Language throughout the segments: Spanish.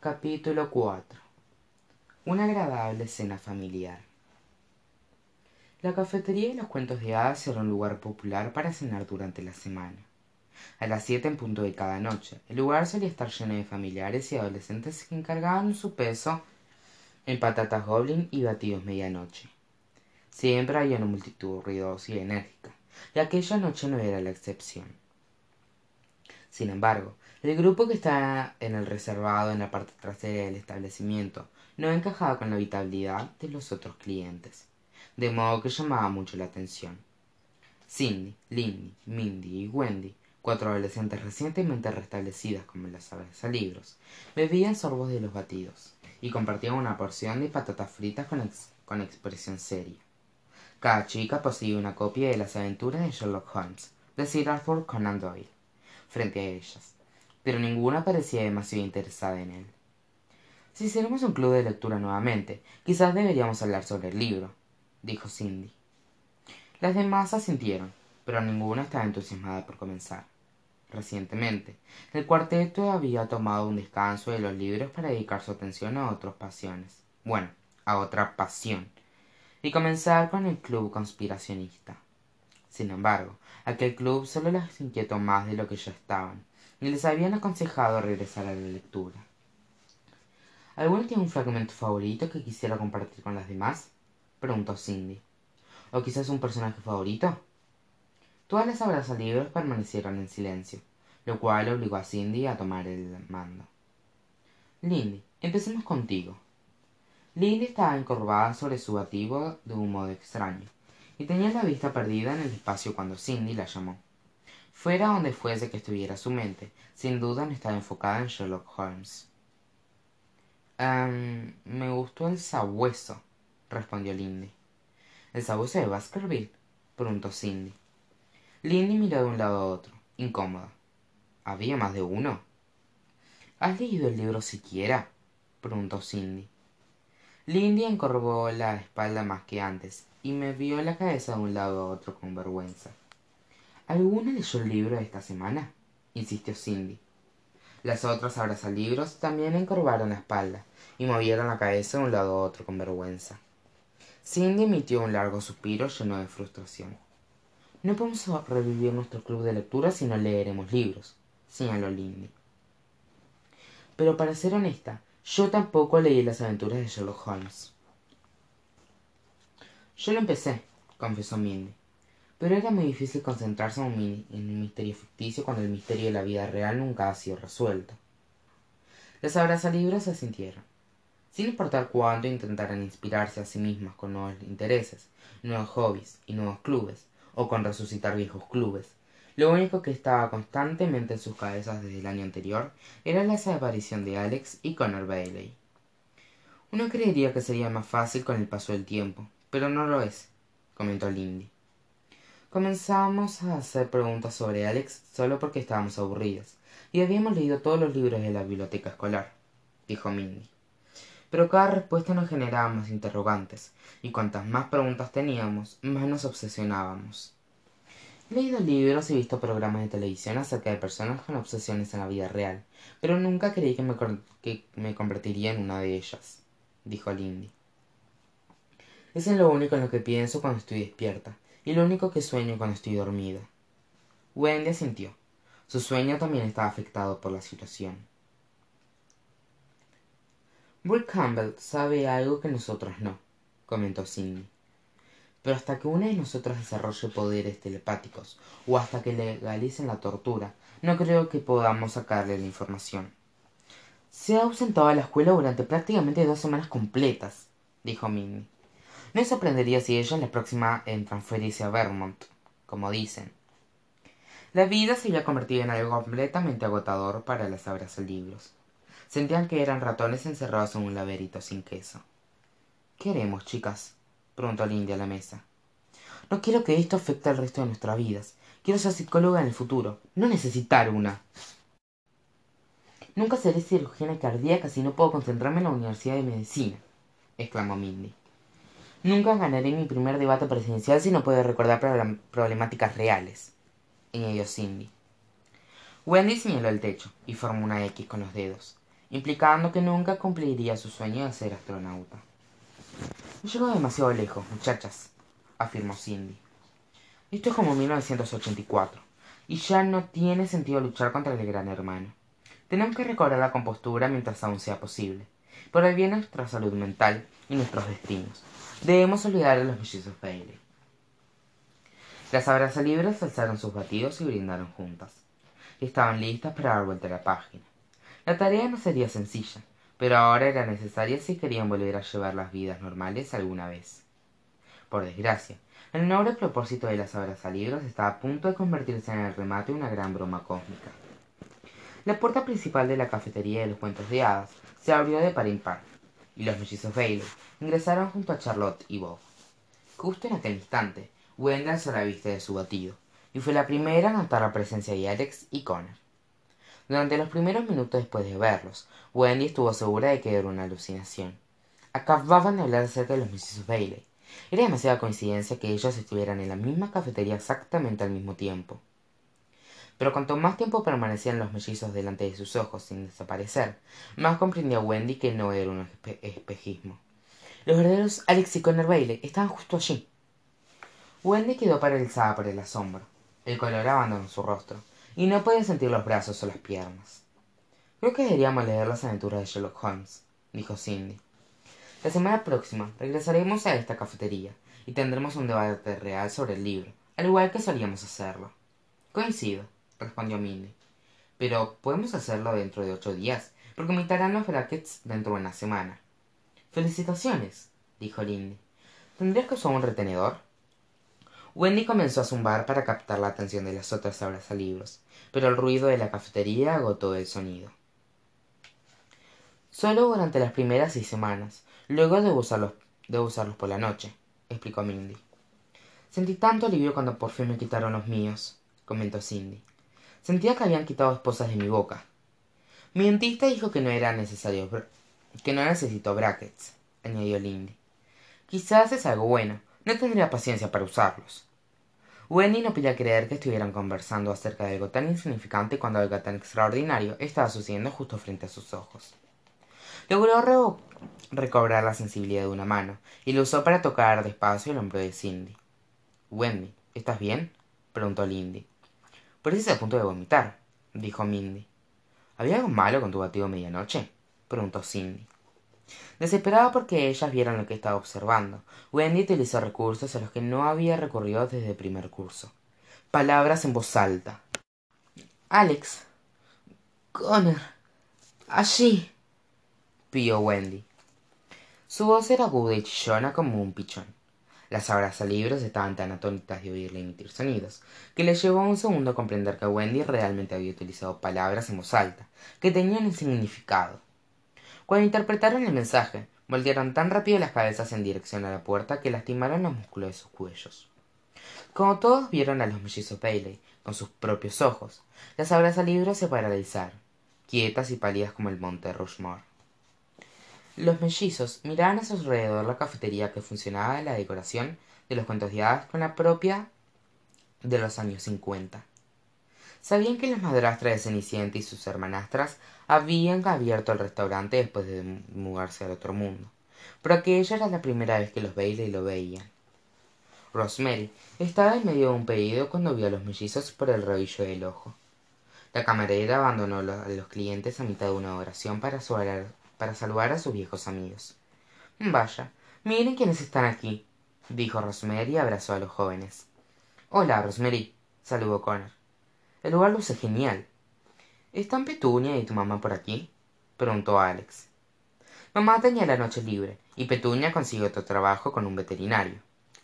capítulo cuatro. Una agradable cena familiar. La cafetería y los cuentos de hadas era un lugar popular para cenar durante la semana. A las siete en punto de cada noche el lugar solía estar lleno de familiares y adolescentes que encargaban su peso en patatas goblin y batidos medianoche. Siempre había una multitud ruidosa y enérgica y aquella noche no era la excepción. Sin embargo el grupo que estaba en el reservado en la parte trasera del establecimiento no encajaba con la habitabilidad de los otros clientes de modo que llamaba mucho la atención. Cindy lindy mindy y wendy cuatro adolescentes recientemente restablecidas como las aves libros bebían sorbos de los batidos y compartían una porción de patatas fritas con, expresión seria. Cada chica poseía una copia de las aventuras de Sherlock Holmes de Sir Arthur Conan Doyle frente a ellas pero ninguna parecía demasiado interesada en él. Si hiciéramos un club de lectura nuevamente quizás deberíamos hablar sobre el libro dijo cindy. Las demás asintieron pero ninguna estaba entusiasmada por comenzar. Recientemente el cuarteto había tomado un descanso de los libros para dedicar su atención a otras pasiones. Bueno a otra pasión. Y comenzar con el club conspiracionista. Sin embargo aquel club solo las inquietó más de lo que ya estaban y les habían aconsejado regresar a la lectura. Alguno tiene un fragmento favorito que quisiera compartir con las demás preguntó cindy. O quizás un personaje favorito todas las abrazalibros permanecieron en silencio lo cual obligó a cindy a tomar el mando. Lindy empecemos contigo. Lindy estaba encorvada sobre su bativo de un modo extraño y tenía la vista perdida en el espacio cuando cindy la llamó fuera donde fuese que estuviera su mente. Sin duda no estaba enfocada en sherlock holmes. Me gustó el sabueso respondió lindy. El sabueso de baskerville preguntó cindy. Lindy miró de un lado a otro incómoda había más de uno has leído el libro siquiera preguntó cindy. Lindy encorvó la espalda más que antes y me vio la cabeza de un lado a otro con vergüenza alguna leyó el libro de esta semana insistió cindy. Las otras abrazalibros también encorvaron la espalda y movieron la cabeza de un lado a otro con vergüenza. Cindy emitió un largo suspiro lleno de frustración. No podemos revivir nuestro club de lectura si no leeremos libros señaló lindy. Pero para ser honesta yo tampoco leí las aventuras de sherlock holmes. Yo lo empecé confesó mindy pero era muy difícil concentrarse en un, misterio ficticio cuando el misterio de la vida real nunca ha sido resuelto. Las abrazalibros se sintieron. Sin importar cuánto intentaran inspirarse a sí mismas con nuevos intereses nuevos hobbies y nuevos clubes o con resucitar viejos clubes lo único que estaba constantemente en sus cabezas desde el año anterior era la desaparición de alex y connor bailey. Uno creería que sería más fácil con el paso del tiempo pero no lo es comentó lindy comenzamos a hacer preguntas sobre alex solo porque estábamos aburridas. Y habíamos leído todos los libros de la biblioteca escolar dijo mindy. Pero cada respuesta nos generaba más interrogantes y cuantas más preguntas teníamos más nos obsesionábamos. He leído libros y visto programas de televisión acerca de personas con obsesiones en la vida real pero nunca creí que me, que me convertiría en una de ellas dijo lindy. Es en lo único en lo que pienso cuando estoy despierta y lo único que sueño cuando estoy dormida wendy asintió. Su sueño también estaba afectado por la situación. Will Campbell sabe algo que nosotros no comentó cindy. Pero hasta que una de nosotras desarrolle poderes telepáticos o hasta que legalicen la tortura no creo que podamos sacarle la información. Se ha ausentado de la escuela durante prácticamente dos semanas completas dijo minnie no sorprendería si ella es la próxima en transferirse a vermont como dicen. La vida se había convertido en algo completamente agotador para las libros. sentían que eran ratones encerrados en un laberinto sin queso. Qué haremos chicas preguntó lindy a la mesa. No quiero que esto afecte al resto de nuestras vidas. Quiero ser psicóloga en el futuro. No necesitar una nunca seré cirujana cardíaca si no puedo concentrarme en la universidad de medicina exclamó mindy nunca ganaré mi primer debate presidencial si no puedo recordar problemáticas reales añadió cindy wendy señaló el techo y formó una x con los dedos implicando que nunca cumpliría su sueño de ser astronauta. He llegado demasiado lejos, muchachas, afirmó Cindy. Esto es como 1984, y ya no tiene sentido luchar contra el gran hermano. Tenemos que recobrar la compostura mientras aún sea posible, por el bien de nuestra salud mental y nuestros destinos. Debemos olvidar a los mellizos Bailey. Las abrazalibres alzaron sus batidos y brindaron juntas. Estaban listas para dar vuelta a la página. La tarea no sería sencilla, pero ahora era necesaria si querían volver a llevar las vidas normales alguna vez. Por desgracia, el noble propósito de las abrazalibros estaba a punto de convertirse en el remate de una gran broma cósmica. La puerta principal de la cafetería de los cuentos de hadas se abrió de par en par, y los mellizos Bailey ingresaron junto a Charlotte y Bob. Justo en aquel instante, Wendy se la vista de su batido, y fue la primera a notar la presencia de Alex y Connor. Durante los primeros minutos después de verlos, Wendy estuvo segura de que era una alucinación. Acababan de hablar acerca de los mellizos Bailey. Era demasiada coincidencia que ellos estuvieran en la misma cafetería exactamente al mismo tiempo. Pero cuanto más tiempo permanecían los mellizos delante de sus ojos sin desaparecer, más comprendía Wendy que no era un espejismo. Los verdaderos Alex y Connor Bailey estaban justo allí. Wendy quedó paralizada por el asombro. El color abandonó su rostro, y no podía sentir los brazos o las piernas. Creo que deberíamos leer las aventuras de Sherlock Holmes, dijo Cindy. La semana próxima regresaremos a esta cafetería y tendremos un debate real sobre el libro, al igual que solíamos hacerlo. Coincido, respondió Mindy. Pero podemos hacerlo dentro de ocho días, porque imitarán los brackets dentro de una semana. Felicitaciones, dijo Lindy. ¿Tendrías que usar un retenedor? Wendy comenzó a zumbar para captar la atención de las otras abrazalibros, pero el ruido de la cafetería agotó el sonido. Solo durante las primeras seis semanas, luego de usarlos, de usarlos por la noche, explicó Mindy. Sentí tanto alivio cuando por fin me quitaron los míos, comentó Cindy. Sentía que habían quitado esposas de mi boca. Mi dentista dijo que no era necesario que no necesito brackets, añadió Lindy. Quizás es algo bueno. No tendría paciencia para usarlos. Wendy no podía creer que estuvieran conversando acerca de algo tan insignificante cuando algo tan extraordinario estaba sucediendo justo frente a sus ojos. Logró recobrar la sensibilidad de una mano y lo usó para tocar despacio el hombro de Cindy. Wendy, ¿estás bien? preguntó Lindy. Pareces a punto de vomitar, dijo Mindy. ¿Había algo malo con tu batido medianoche? preguntó Cindy. Desesperada porque ellas vieran lo que estaba observando, Wendy utilizó recursos a los que no había recurrido desde el primer curso. Palabras en voz alta. Alex. Connor. Allí. pidió Wendy. Su voz era aguda y chillona como un pichón. Las abrazalibros estaban tan atónitas de oírle emitir sonidos, que le llevó un segundo a comprender que Wendy realmente había utilizado palabras en voz alta, que tenían un significado. Cuando interpretaron el mensaje, voltearon tan rápido las cabezas en dirección a la puerta que lastimaron los músculos de sus cuellos. Como todos vieron a los mellizos Bailey con sus propios ojos, las abrazalibros se paralizaron, quietas y pálidas como el monte Rushmore. Los mellizos miraban a su alrededor la cafetería que funcionaba en la decoración de los cuentos de hadas con la propia de los años cincuenta. Sabían que las madrastras de Cenicienta y sus hermanastras habían abierto el restaurante después de mudarse al otro mundo, pero aquella era la primera vez que los Bailey lo veían. Rosemary estaba en medio de un pedido cuando vio a los mellizos por el rabillo del ojo. La camarera abandonó a los clientes a mitad de una oración para saludar, para saludar a sus viejos amigos. Vaya, miren quiénes están aquí, dijo Rosemary y abrazó a los jóvenes. Hola, Rosemary, saludó Connor. El lugar luce genial. ¿Están Petunia y tu mamá por aquí? preguntó Alex. Mamá tenía la noche libre y Petunia consiguió otro trabajo con un veterinario,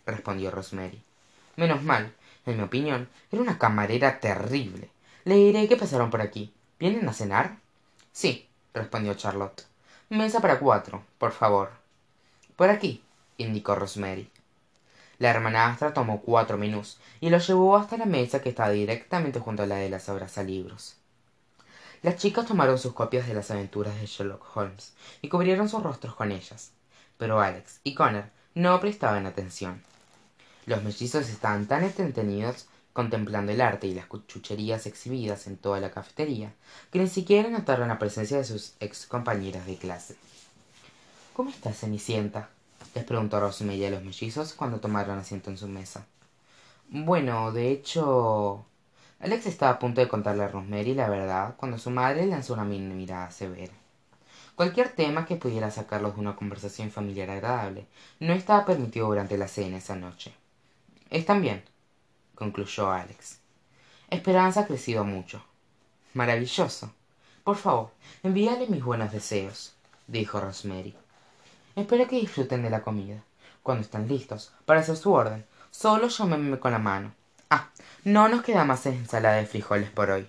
respondió Rosemary. Menos mal, en mi opinión, era una camarera terrible. Le diré que pasaron por aquí. ¿Vienen a cenar? Sí, respondió Charlotte. Mesa para cuatro, por favor. Por aquí, indicó Rosemary. La hermanastra tomó cuatro menús y los llevó hasta la mesa que estaba directamente junto a la de las libros. Las chicas tomaron sus copias de las aventuras de Sherlock Holmes y cubrieron sus rostros con ellas, pero Alex y Connor no prestaban atención. Los mellizos estaban tan entretenidos contemplando el arte y las chucherías exhibidas en toda la cafetería, que ni siquiera notaron la presencia de sus ex compañeras de clase. ¿Cómo estás, Cenicienta? les preguntó Rosemary a los mellizos cuando tomaron asiento en su mesa. Bueno, de hecho... Alex estaba a punto de contarle a Rosemary la verdad cuando su madre lanzó una mirada severa. Cualquier tema que pudiera sacarlos de una conversación familiar agradable no estaba permitido durante la cena esa noche. Están bien, concluyó Alex. Esperanza ha crecido mucho. Maravilloso. Por favor, envíale mis buenos deseos, dijo Rosemary. Espero que disfruten de la comida. Cuando estén listos para hacer su orden, solo llámenme con la mano. Ah, no nos queda más ensalada de frijoles por hoy.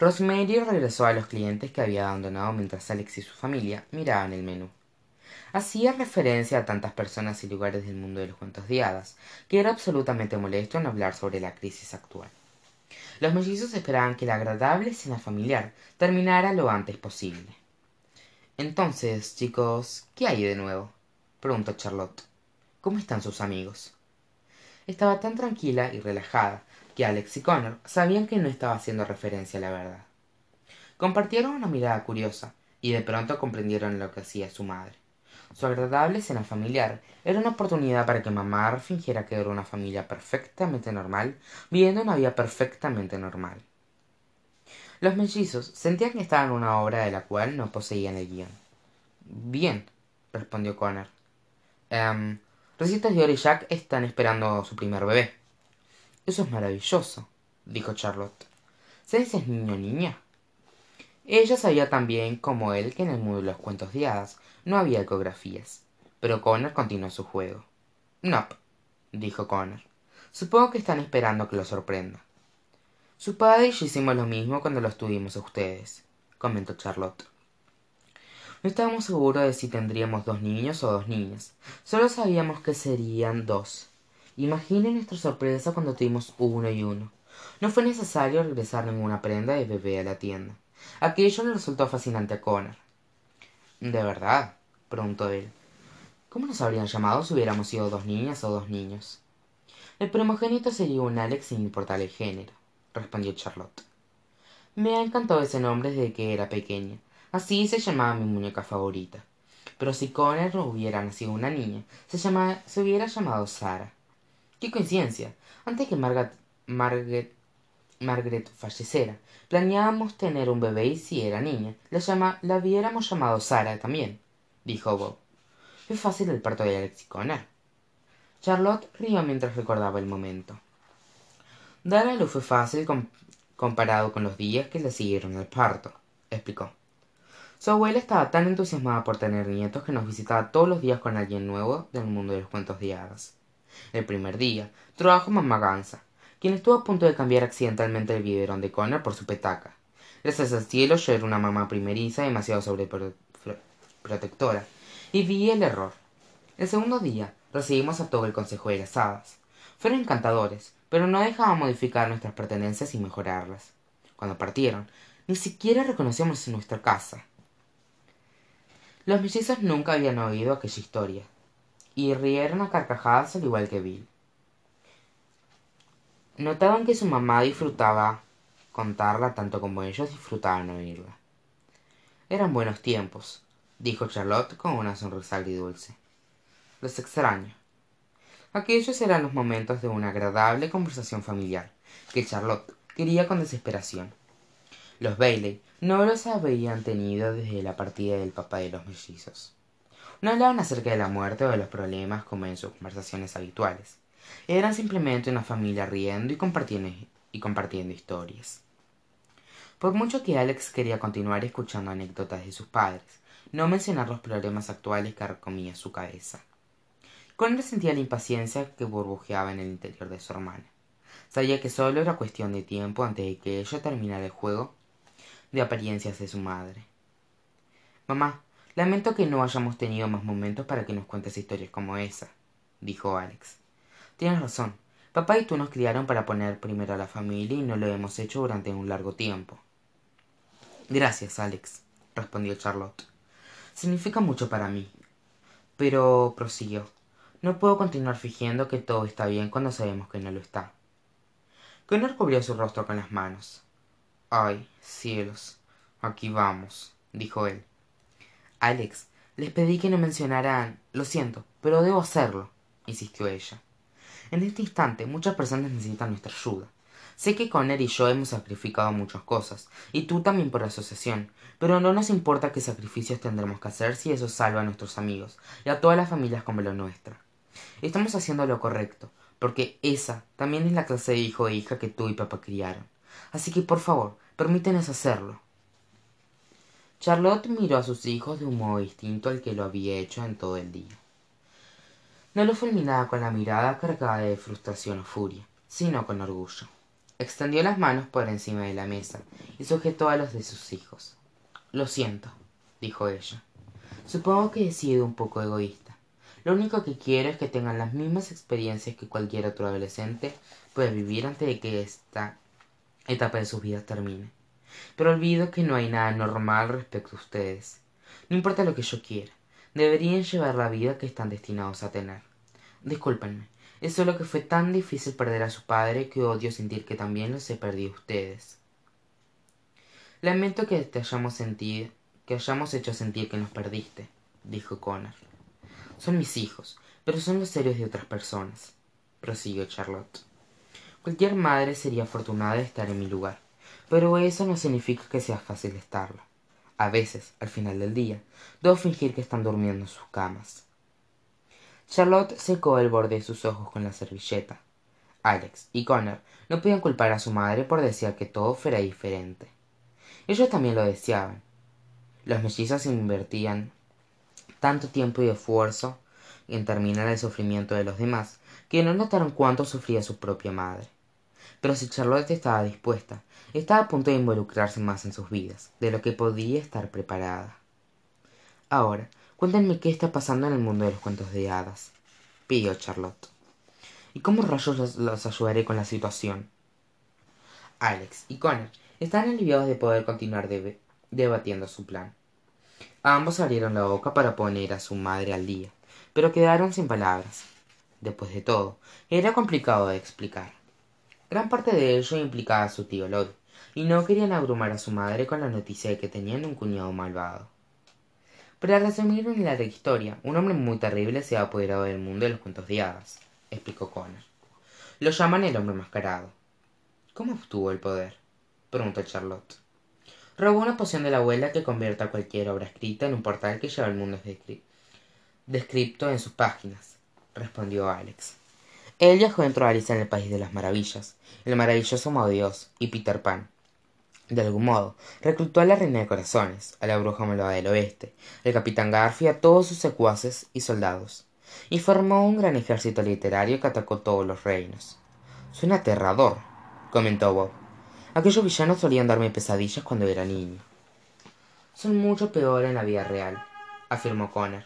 Rosemary regresó a los clientes que había abandonado mientras Alex y su familia miraban el menú. Hacía referencia a tantas personas y lugares del mundo de los cuentos de que era absolutamente molesto en hablar sobre la crisis actual. Los mellizos esperaban que la agradable cena familiar terminara lo antes posible. Entonces, chicos, ¿qué hay de nuevo? preguntó Charlotte. ¿Cómo están sus amigos? Estaba tan tranquila y relajada que Alex y Connor sabían que no estaba haciendo referencia a la verdad. Compartieron una mirada curiosa y de pronto comprendieron lo que hacía su madre. Su agradable cena familiar era una oportunidad para que mamá fingiera que era una familia perfectamente normal, viviendo una vida perfectamente normal. Los mellizos sentían que estaban en una obra de la cual no poseían el guion. Bien, respondió Connor. Um, Recitas de y Jack están esperando su primer bebé. Eso es maravilloso, dijo Charlotte. ¿Sabes si es niño o niña? Ella sabía también, como él, que en el mundo de los cuentos de no había ecografías. Pero Connor continuó su juego. No, dijo Connor. Supongo que están esperando que lo sorprenda. Su padre y yo hicimos lo mismo cuando los tuvimos a ustedes, comentó Charlotte. No estábamos seguros de si tendríamos dos niños o dos niñas. Solo sabíamos que serían dos. Imaginen nuestra sorpresa cuando tuvimos uno y uno. No fue necesario regresar ninguna prenda de bebé a la tienda. Aquello le resultó fascinante a Connor. ¿De verdad? preguntó él. ¿Cómo nos habrían llamado si hubiéramos sido dos niñas o dos niños? El primogénito sería un Alex sin importar el género respondió Charlotte. Me ha encantado ese nombre desde que era pequeña. Así se llamaba mi muñeca favorita. Pero si Connor hubiera nacido una niña, se, se hubiera llamado Sara. ¡Qué coincidencia! Antes que Margaret, Margaret falleciera, planeábamos tener un bebé y si era niña, la, llama, la hubiéramos llamado Sara también, dijo Bob. Fue fácil el parto de Alex y Connor. Charlotte rió mientras recordaba el momento. Dar a luz fue fácil comparado con los días que le siguieron al parto, explicó. Su abuela estaba tan entusiasmada por tener nietos que nos visitaba todos los días con alguien nuevo del mundo de los cuentos de hadas. El primer día, trabajó mamá Gansa, quien estuvo a punto de cambiar accidentalmente el biberón de Connor por su petaca. Gracias al cielo yo era una mamá primeriza demasiado sobreprotectora, y vi el error. El segundo día recibimos a todo el consejo de las hadas. Fueron encantadores, pero no dejaban modificar nuestras pertenencias y mejorarlas. Cuando partieron, ni siquiera reconocíamos nuestra casa. Los mellizos nunca habían oído aquella historia, y rieron a carcajadas al igual que Bill. Notaban que su mamá disfrutaba contarla tanto como ellos disfrutaban oírla. Eran buenos tiempos, dijo Charlotte con una sonrisa agridulce. Los extraño. Aquellos eran los momentos de una agradable conversación familiar, que Charlotte quería con desesperación. Los Bailey no los habían tenido desde la partida del papá de los mellizos. No hablaban acerca de la muerte o de los problemas como en sus conversaciones habituales. Eran simplemente una familia riendo y compartiendo, y compartiendo historias. Por mucho que Alex quería continuar escuchando anécdotas de sus padres, no mencionar los problemas actuales que recomía su cabeza. Connor sentía la impaciencia que burbujeaba en el interior de su hermana. Sabía que solo era cuestión de tiempo antes de que ella terminara el juego de apariencias de su madre. Mamá, lamento que no hayamos tenido más momentos para que nos cuentes historias como esa, dijo Alex. Tienes razón. Papá y tú nos criaron para poner primero a la familia y no lo hemos hecho durante un largo tiempo. Gracias, Alex, respondió Charlotte. Significa mucho para mí. Pero prosiguió. No puedo continuar fingiendo que todo está bien cuando sabemos que no lo está. connor cubrió su rostro con las manos ay cielos aquí vamos dijo él alex les pedí que no mencionaran lo siento pero debo hacerlo insistió ella en este instante muchas personas necesitan nuestra ayuda. Sé que connor y yo hemos sacrificado muchas cosas y tú también por asociación pero no nos importa qué sacrificios tendremos que hacer si eso salva a nuestros amigos y a todas las familias como la nuestra. Estamos haciendo lo correcto porque esa también es la clase de hijo e hija que tú y papá criaron. Así que por favor permítenos hacerlo. Charlot miró a sus hijos de un modo distinto al que lo había hecho en todo el día no lo fulminaba con la mirada cargada de frustración o furia sino con orgullo. Extendió las manos por encima de la mesa y sujetó a los de sus hijos. Lo siento dijo ella. Supongo que he sido un poco egoísta. Lo único que quiero es que tengan las mismas experiencias que cualquier otro adolescente puede vivir antes de que esta etapa de sus vidas termine. Pero olvido que no hay nada normal respecto a ustedes. No importa lo que yo quiera deberían llevar la vida que están destinados a tener. Discúlpenme es solo que fue tan difícil perder a su padre que odio sentir que también los he perdido a ustedes. Lamento que te hayamos sentido que hayamos hecho sentir que nos perdiste dijo connor. Son mis hijos pero son los héroes de otras personas prosiguió charlotte. Cualquier madre sería afortunada de estar en mi lugar pero eso no significa que sea fácil estarlo a veces al final del día debo fingir que están durmiendo en sus camas. Charlotte secó el borde de sus ojos con la servilleta. Alex y connor no podían culpar a su madre por desear que todo fuera diferente. Ellos también lo deseaban. Los mellizos invertían tanto tiempo y esfuerzo en terminar el sufrimiento de los demás que no notaron cuánto sufría su propia madre. Pero si charlotte estaba dispuesta estaba a punto de involucrarse más en sus vidas de lo que podía estar preparada. Ahora cuéntenme qué está pasando en el mundo de los cuentos de hadas pidió charlotte. Y cómo rayos los, ayudaré con la situación alex y connor estaban aliviados de poder continuar debatiendo su plan. Ambos abrieron la boca para poner a su madre al día pero quedaron sin palabras. Después de todo era complicado de explicar. Gran parte de ello implicaba a su tío lod y no querían abrumar a su madre con la noticia de que tenían un cuñado malvado. Para resumir una larga historia un hombre muy terrible se ha apoderado del mundo de los cuentos de hadas explicó connor. Lo llaman el hombre mascarado. Cómo obtuvo el poder preguntó charlotte. Robó una poción de la abuela que convierte a cualquier obra escrita en un portal que lleva el mundo descripto en sus páginas respondió alex. Él viajó dentro de alice en el país de las maravillas el maravilloso modo dios y peter pan de algún modo. Reclutó a la reina de corazones a la bruja malvada del oeste al capitán garfi a todos sus secuaces y soldados y formó un gran ejército literario que atacó todos los reinos. Suena aterrador comentó bob. Aquellos villanos solían darme pesadillas cuando era niño. Son mucho peor en la vida real afirmó connor.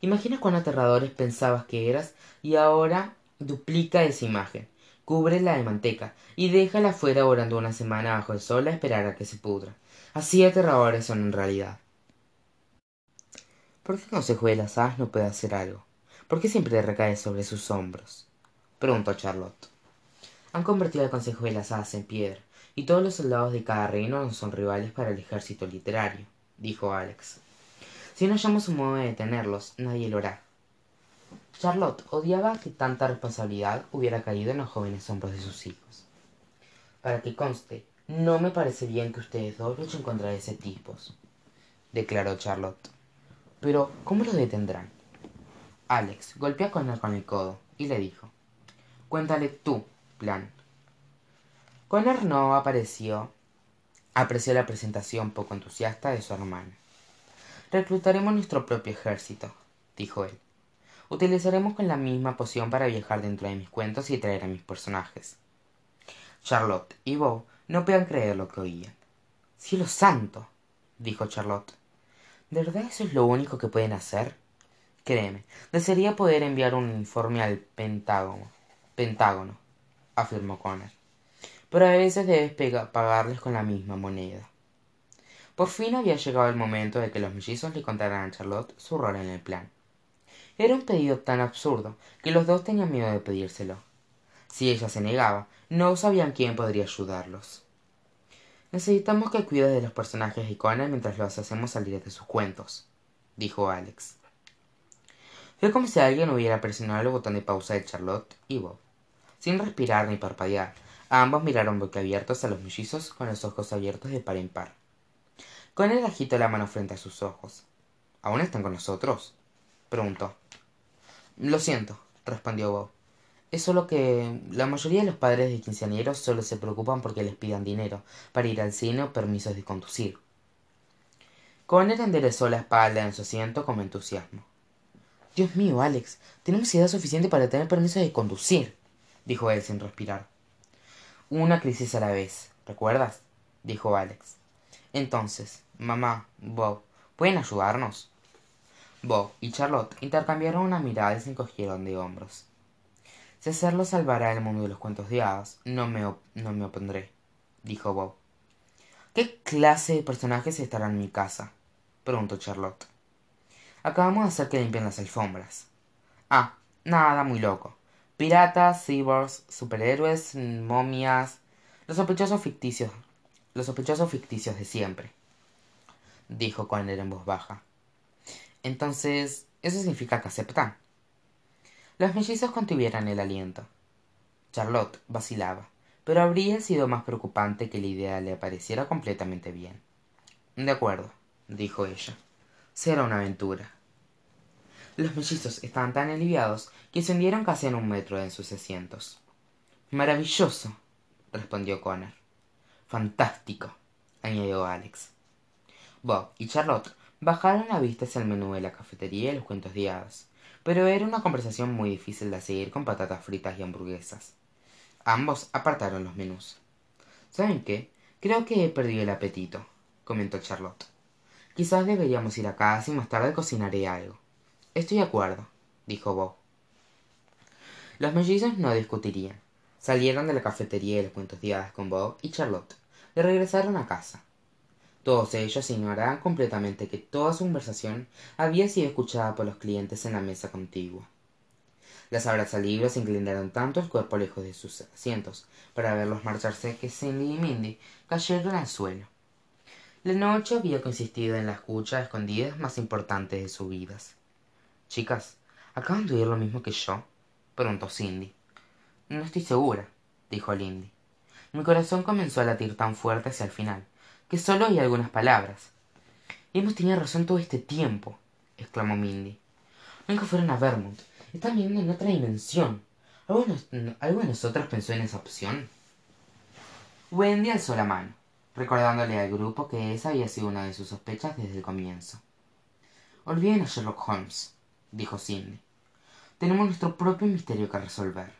Imagina cuán aterradores pensabas que eras y ahora duplica esa imagen cúbrela de manteca y déjala fuera orando una semana bajo el sol a esperar a que se pudra. Así aterradores son en realidad. Por qué el consejo de las hadas no puede hacer algo por qué siempre recae sobre sus hombros preguntó charlotte. Han convertido el consejo de las hadas en piedra y todos los soldados de cada reino no son rivales para el ejército literario dijo alex. Si no hallamos un modo de detenerlos nadie lo hará charlotte odiaba que tanta responsabilidad hubiera caído en los jóvenes hombros de sus hijos. Para que conste no me parece bien que ustedes dos luchen contra ese tipos declaró charlotte. Pero cómo lo detendrán alex golpeó a connor con el codo y le dijo cuéntale tú plan connor no apareció apreció la presentación poco entusiasta de su hermana. Reclutaremos nuestro propio ejército dijo él utilizaremos con la misma poción para viajar dentro de mis cuentos y traer a mis personajes. Charlotte y bob no podían creer lo que oían. Cielo santo dijo charlotte. De verdad eso es lo único que pueden hacer créeme desearía poder enviar un informe al pentágono pentágono afirmó connor pero a veces debes pagarles con la misma moneda. Por fin había llegado el momento de que los mellizos le contaran a charlotte su rol en el plan era un pedido tan absurdo que los dos tenían miedo de pedírselo. Si ella se negaba no sabían quién podría ayudarlos. Necesitamos que cuides de los personajes de Conan mientras los hacemos salir de sus cuentos dijo alex. Fue como si alguien hubiera presionado el botón de pausa de charlotte y bob. Sin respirar ni parpadear ambos miraron boquiabiertos a los mellizos con los ojos abiertos de par en par. Conan agitó la mano frente a sus ojos. Aún están con nosotros preguntó. Lo siento respondió bob. Es solo que la mayoría de los padres de quinceañeros solo se preocupan porque les pidan dinero para ir al cine o permisos de conducir. Conner enderezó la espalda en su asiento con entusiasmo. Dios mío alex tenemos edad suficiente para tener permiso de conducir dijo él sin respirar. Una crisis a la vez recuerdas dijo alex. Entonces mamá bob pueden ayudarnos bob y charlotte intercambiaron una mirada y se encogieron de hombros. Si hacerlo salvará el mundo de los cuentos de hadas. No me, no me opondré dijo bob qué clase de personajes estarán en mi casa preguntó charlotte. Acabamos de hacer que limpien las alfombras. Ah nada muy loco. Piratas cyborgs superhéroes momias. Los sospechosos ficticios los sospechosos ficticios de siempre dijo Conner en voz baja entonces eso significa que aceptan. Los mellizos contuvieron el aliento. Charlotte vacilaba pero habría sido más preocupante que la idea le pareciera completamente bien. De acuerdo dijo ella. Será una aventura. Los mellizos estaban tan aliviados que se hundieron casi en un metro en sus asientos. Maravilloso respondió Connor. Fantástico añadió alex. Bob y charlotte bajaron la vista hacia el menú de la cafetería y los cuentos de pero era una conversación muy difícil de seguir con patatas fritas y hamburguesas. Ambos apartaron los menús. Saben qué creo que he perdido el apetito comentó charlotte. Quizás deberíamos ir a casa y más tarde cocinaré algo. Estoy de acuerdo dijo bob. Los mellizos no discutirían. Salieron de la cafetería de los cuentos de con bob y charlotte. Y regresaron a casa todos ellos ignoraban completamente que toda su conversación había sido escuchada por los clientes en la mesa contigua. Las abrazalibros inclinaron tanto el cuerpo lejos de sus asientos para verlos marcharse que cindy y mindy cayeron al suelo. La noche había consistido en la escucha de escondidas más importantes de sus vidas. Chicas acaban de oír lo mismo que yo preguntó cindy. No estoy segura dijo lindy. Mi corazón comenzó a latir tan fuerte hacia el final que sólo hay algunas palabras. Hemos tenido razón todo este tiempo exclamó mindy. Nunca fueron a vermont. Están viviendo en otra dimensión. ¿Alguno, de nosotros pensó en esa opción wendy alzó la mano recordándole al grupo que esa había sido una de sus sospechas desde el comienzo. Olviden a sherlock holmes dijo cindy. Tenemos nuestro propio misterio que resolver